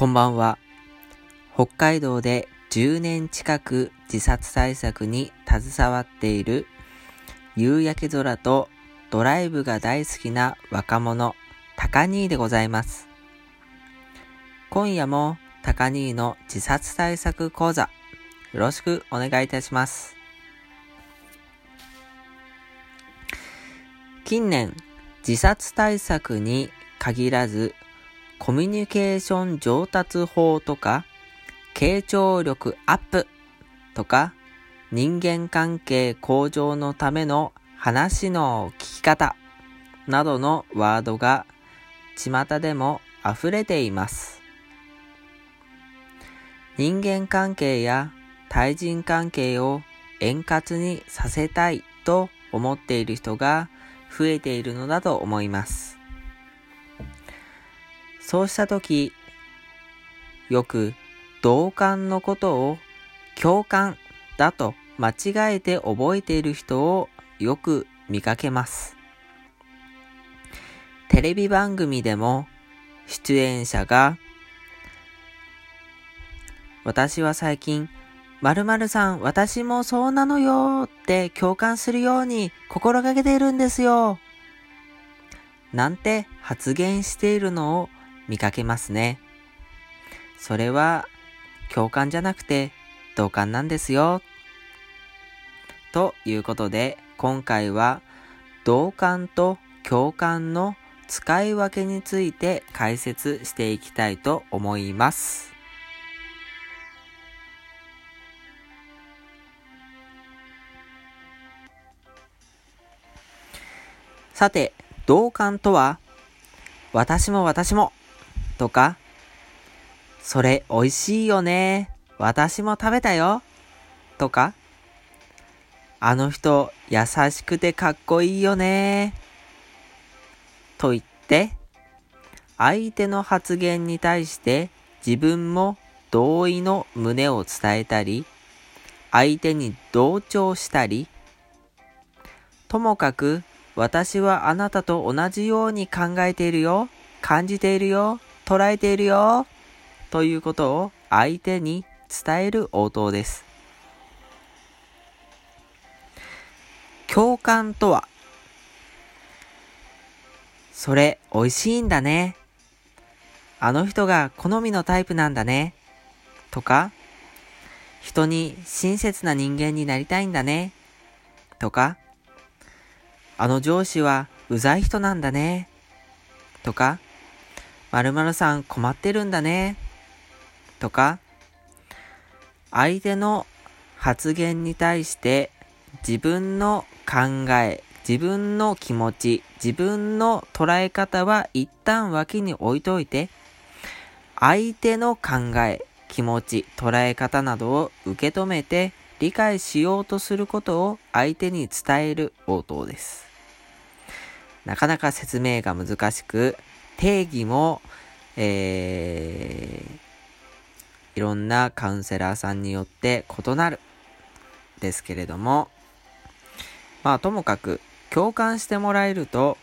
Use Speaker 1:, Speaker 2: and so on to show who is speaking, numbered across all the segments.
Speaker 1: こんばんは。北海道で10年近く自殺対策に携わっている夕焼け空とドライブが大好きな若者、高兄でございます。今夜も高兄の自殺対策講座、よろしくお願いいたします。近年、自殺対策に限らず、コミュニケーション上達法とか、傾聴力アップとか、人間関係向上のための話の聞き方などのワードが巷でも溢れています。人間関係や対人関係を円滑にさせたいと思っている人が増えているのだと思います。そうした時、よく同感のことを共感だと間違えて覚えている人をよく見かけます。テレビ番組でも出演者が私は最近〇〇さん私もそうなのよって共感するように心がけているんですよ。なんて発言しているのを見かけますね。それは共感じゃなくて同感なんですよ。ということで今回は同感と共感の使い分けについて解説していきたいと思います。さて、同感とは、私も私もとか、それ美味しいよね。私も食べたよ。とか、あの人優しくてかっこいいよね。と言って、相手の発言に対して自分も同意の旨を伝えたり、相手に同調したり、ともかく私はあなたと同じように考えているよ、感じているよ、捉えているよということを相手に伝える応答です。共感とは、それ美味しいんだね。あの人が好みのタイプなんだね。とか、人に親切な人間になりたいんだね。とか、あの上司はうざい人なんだね。とか、〇〇さん困ってるんだね。とか、相手の発言に対して自分の考え、自分の気持ち、自分の捉え方は一旦脇に置いといて、相手の考え、気持ち、捉え方などを受け止めて理解しようとすることを相手に伝える応答です。なかなか説明が難しく、定義も、えー、いろんなカウンセラーさんによって異なる。ですけれども、まあともかく共感してもらえると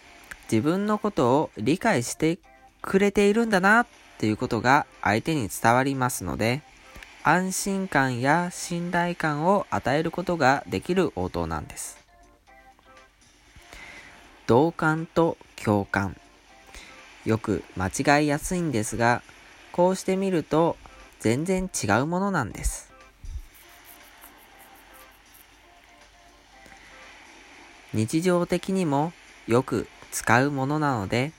Speaker 1: 自分のことを理解してくれているんだなっていうことが相手に伝わりますので、安心感や信頼感を与えることができる応答なんです。同感と共感。よく間違いやすいんですが、こうしてみると全然違うものなんです。日常的にもよく使うものなので、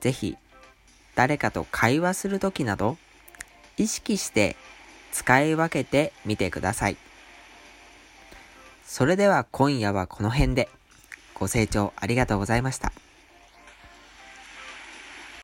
Speaker 1: ぜひ誰かと会話するときなど意識して使い分けてみてください。それでは今夜はこの辺でご清聴ありがとうございました。